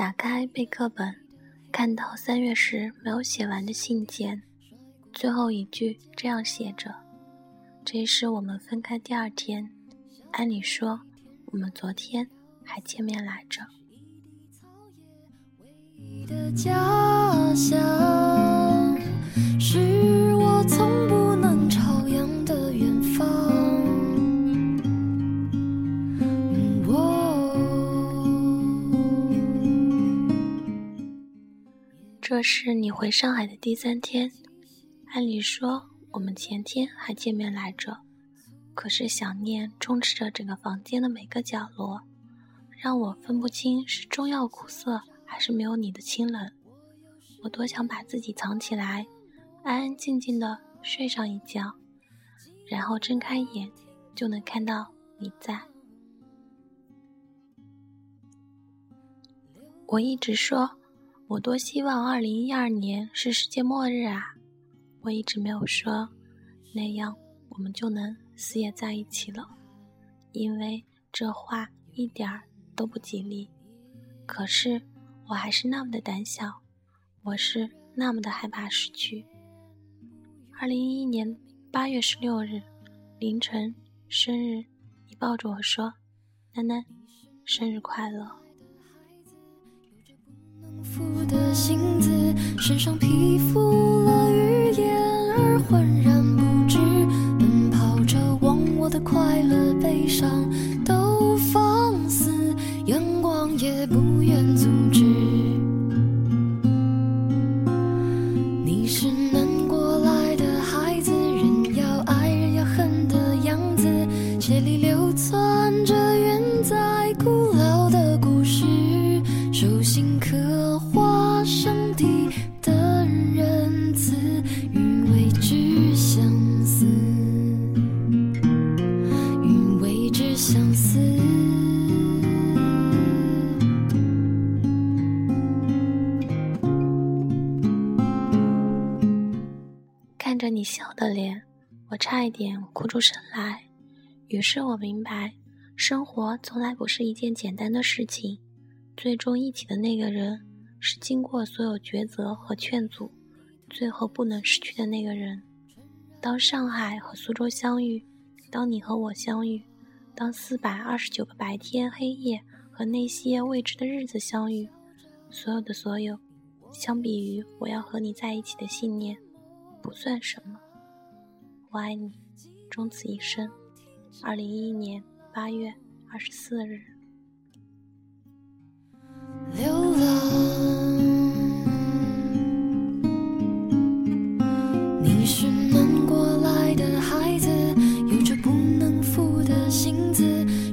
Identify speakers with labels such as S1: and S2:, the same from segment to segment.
S1: 打开备课本，看到三月时没有写完的信件，最后一句这样写着：“这是我们分开第二天，按理说我们昨天还见面来着。”的家乡是我从不这是你回上海的第三天，按理说我们前天还见面来着，可是想念充斥着整个房间的每个角落，让我分不清是中药苦涩还是没有你的清冷。我多想把自己藏起来。安安静静的睡上一觉，然后睁开眼就能看到你在。我一直说，我多希望二零一二年是世界末日啊！我一直没有说，那样我们就能死也在一起了，因为这话一点儿都不吉利。可是我还是那么的胆小，我是那么的害怕失去。二零一一年八月十六日凌晨生日，你抱着我说：“楠楠，生日快乐。”福的性子身上皮肤了你笑的脸，我差一点哭出声来。于是我明白，生活从来不是一件简单的事情。最终一起的那个人，是经过所有抉择和劝阻，最后不能失去的那个人。当上海和苏州相遇，当你和我相遇，当四百二十九个白天黑夜和那些未知的日子相遇，所有的所有，相比于我要和你在一起的信念。不算什么，我爱你，终此一生。二零一一年八月二十四日。流浪，你是南国来的孩子，有着不能负的性子，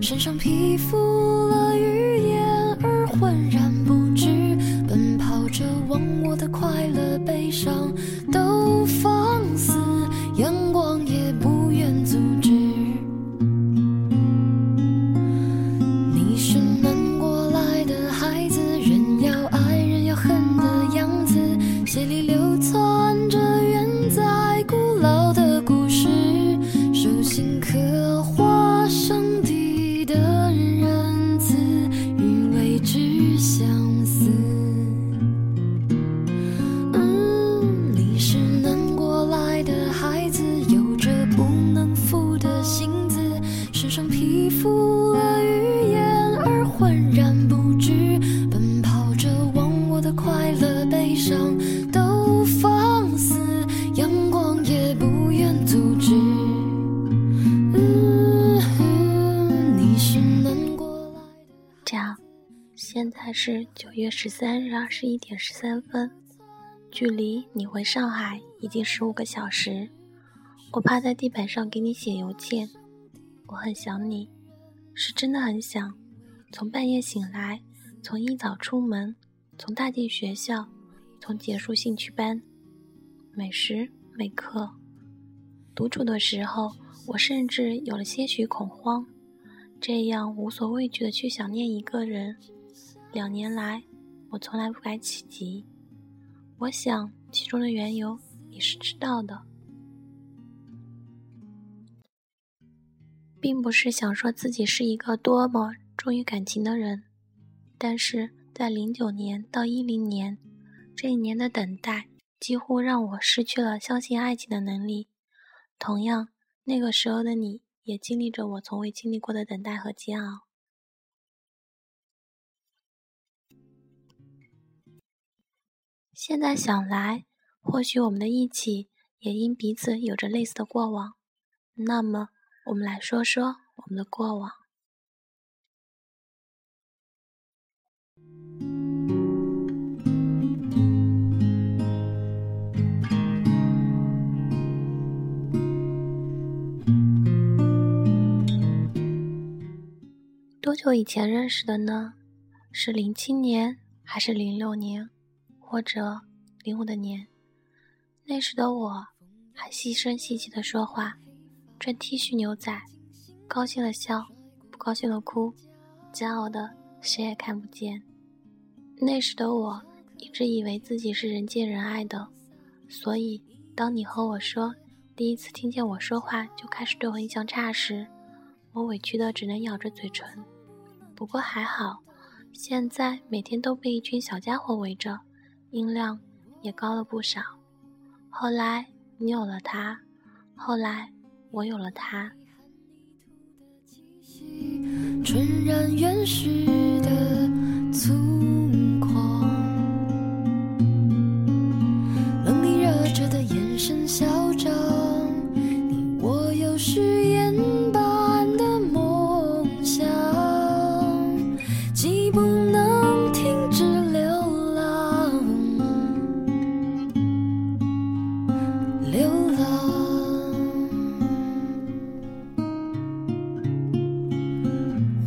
S1: 身上披覆了语言而浑然九月十三日二十一点十三分，距离你回上海已经十五个小时。我趴在地板上给你写邮件，我很想你，是真的很想。从半夜醒来，从一早出门，从踏进学校，从结束兴趣班，每时每刻，独处的时候，我甚至有了些许恐慌，这样无所畏惧的去想念一个人。两年来，我从来不敢企及。我想其中的缘由你是知道的，并不是想说自己是一个多么忠于感情的人，但是在零九年到一零年这一年的等待，几乎让我失去了相信爱情的能力。同样，那个时候的你也经历着我从未经历过的等待和煎熬。现在想来，或许我们的一起也因彼此有着类似的过往。那么，我们来说说我们的过往。多久以前认识的呢？是零七年，还是零六年，或者零五的年？那时的我还细声细气的说话，穿 T 恤牛仔，高兴了笑，不高兴了哭，骄傲的谁也看不见。那时的我一直以为自己是人见人爱的，所以当你和我说第一次听见我说话就开始对我印象差时，我委屈的只能咬着嘴唇。不过还好，现在每天都被一群小家伙围着，音量也高了不少。后来你有了他，后来我有了他。春然原始的粗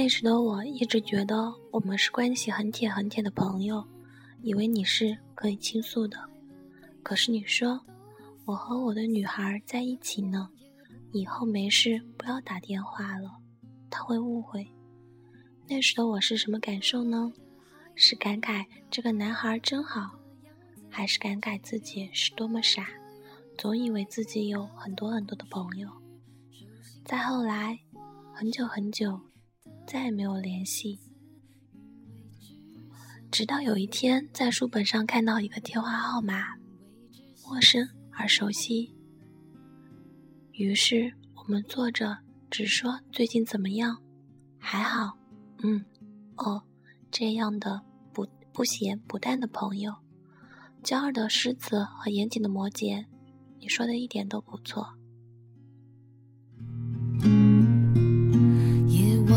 S1: 那时的我一直觉得我们是关系很铁很铁的朋友，以为你是可以倾诉的。可是你说我和我的女孩在一起呢，以后没事不要打电话了，他会误会。那时的我是什么感受呢？是感慨这个男孩真好，还是感慨自己是多么傻，总以为自己有很多很多的朋友？再后来，很久很久，再也没有联系。直到有一天，在书本上看到一个电话号码，陌生而熟悉。于是我们坐着，只说最近怎么样，还好，嗯，哦，这样的不不咸不淡的朋友，骄傲的狮子和严谨的摩羯，你说的一点都不错。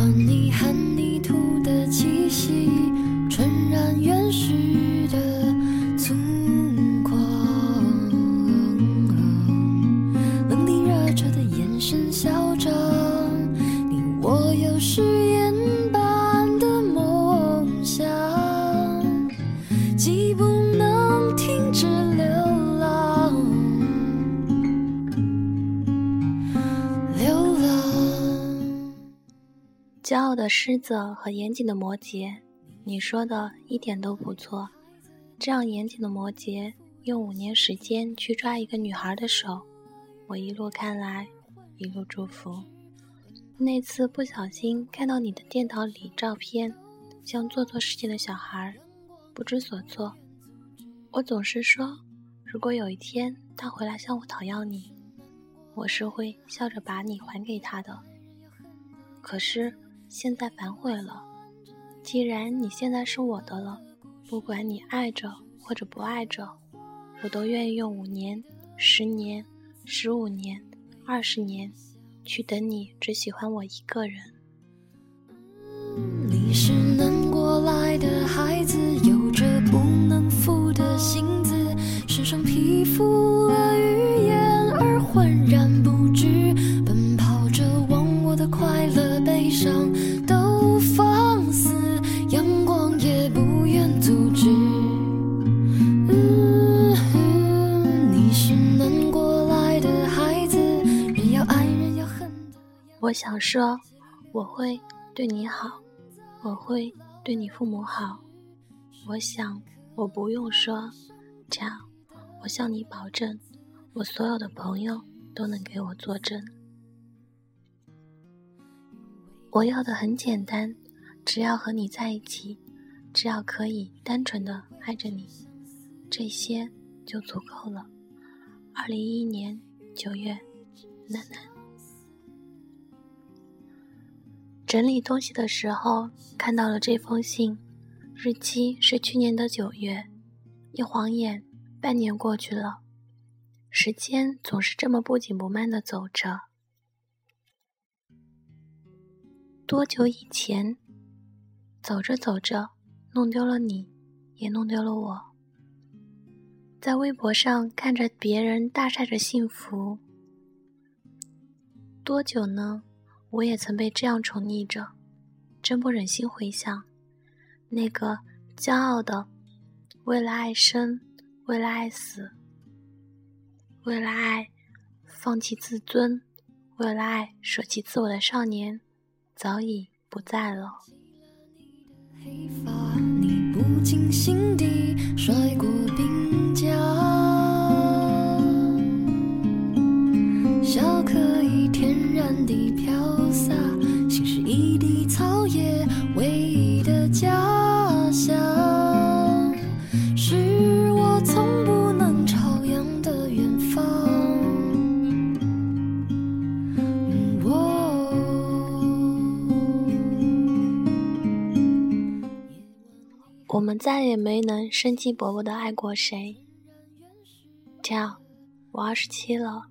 S1: 果你很傲的狮子和严谨的摩羯，你说的一点都不错。这样严谨的摩羯，用五年时间去抓一个女孩的手，我一路看来，一路祝福。那次不小心看到你的电脑里照片，像做错事情的小孩，不知所措。我总是说，如果有一天他回来向我讨要你，我是会笑着把你还给他的。可是。现在反悔了。既然你现在是我的了，不管你爱着或者不爱着，我都愿意用五年、十年、十五年、二十年，去等你只喜欢我一个人。你是南国来的孩子，有着不能负的性子，身上披覆我想说，我会对你好，我会对你父母好。我想，我不用说，这样，我向你保证，我所有的朋友都能给我作证。我要的很简单，只要和你在一起，只要可以单纯的爱着你，这些就足够了。二零一一年九月，楠楠。整理东西的时候看到了这封信，日期是去年的九月。一晃眼，半年过去了，时间总是这么不紧不慢的走着。多久以前，走着走着，弄丢了你，也弄丢了我。在微博上看着别人大晒着幸福，多久呢？我也曾被这样宠溺着，真不忍心回想那个骄傲的，为了爱生，为了爱死，为了爱放弃自尊，为了爱舍弃自我的少年，早已不在了。家乡是我们再也没能生机勃勃的爱过谁。这样，我二十七了。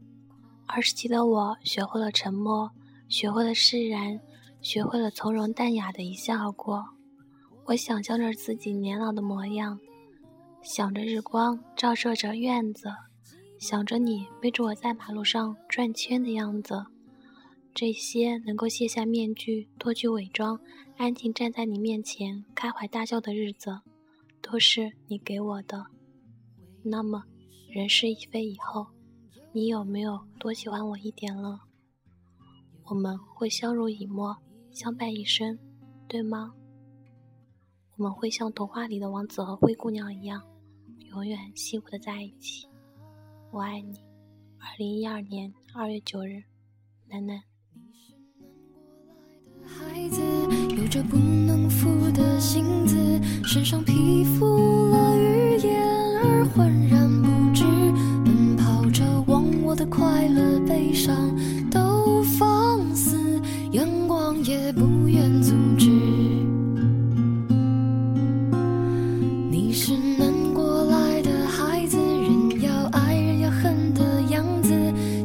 S1: 二十七的我，学会了沉默，学会了释然，学会了从容淡雅的一笑而过。我想象着自己年老的模样，想着日光照射着院子，想着你背着我在马路上转圈的样子。这些能够卸下面具，脱去伪装，安静站在你面前，开怀大笑的日子，都是你给我的。那么，人事已非以后，你有没有多喜欢我一点了？我们会相濡以沫，相伴一生，对吗？我们会像童话里的王子和灰姑娘一样，永远幸福的在一起。我爱你。二零一二年二月九日，楠楠。
S2: 着不能负的性子，身上披覆了语言，而浑然不知，奔跑着忘我的快乐悲伤都放肆，阳光也不愿阻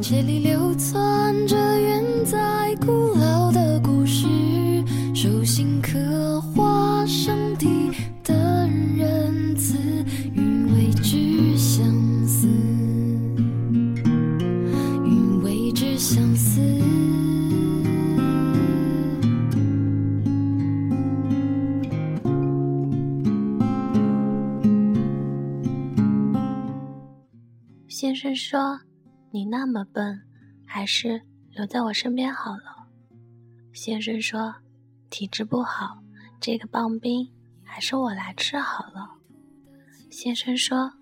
S2: 血里流窜着远在古老的故事。手心刻画上帝的仁慈与未知相思，与未知相思。
S1: 先生说：“你那么笨，还是留在我身边好了。”先生说。体质不好，这个棒冰还是我来吃好了。先生说：“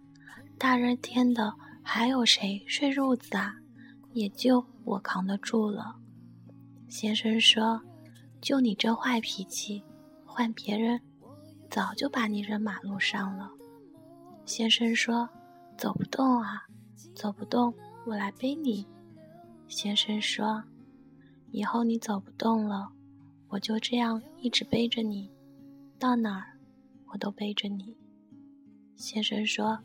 S1: 大热天的，还有谁睡褥子啊？也就我扛得住了。”先生说：“就你这坏脾气，换别人早就把你扔马路上了。”先生说：“走不动啊，走不动，我来背你。”先生说：“以后你走不动了。”我就这样一直背着你，到哪儿我都背着你。先生说：“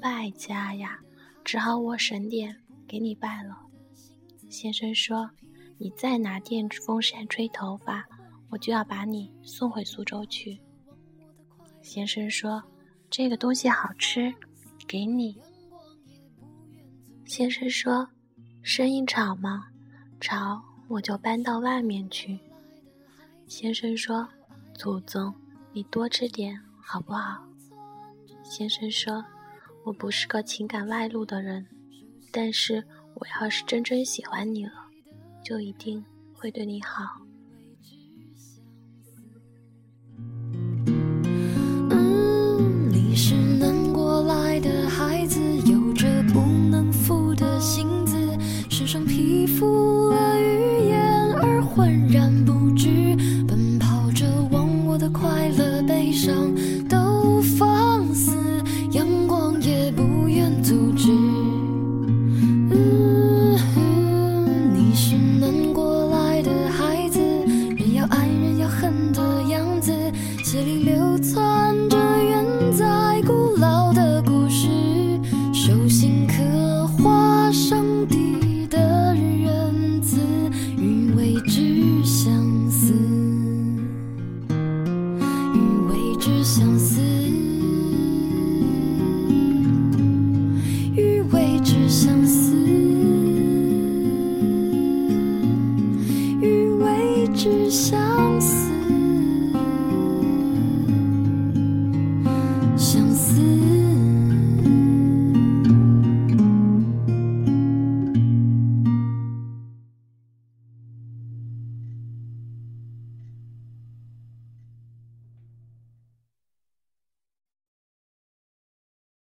S1: 败家呀，只好我省点给你败了。”先生说：“你再拿电风扇吹头发，我就要把你送回苏州去。”先生说：“这个东西好吃，给你。”先生说：“生意吵吗？吵，我就搬到外面去。”先生说：“祖宗，你多吃点好不好？”先生说：“我不是个情感外露的人，但是我要是真真喜欢你了，就一定会对你好。悲伤都放肆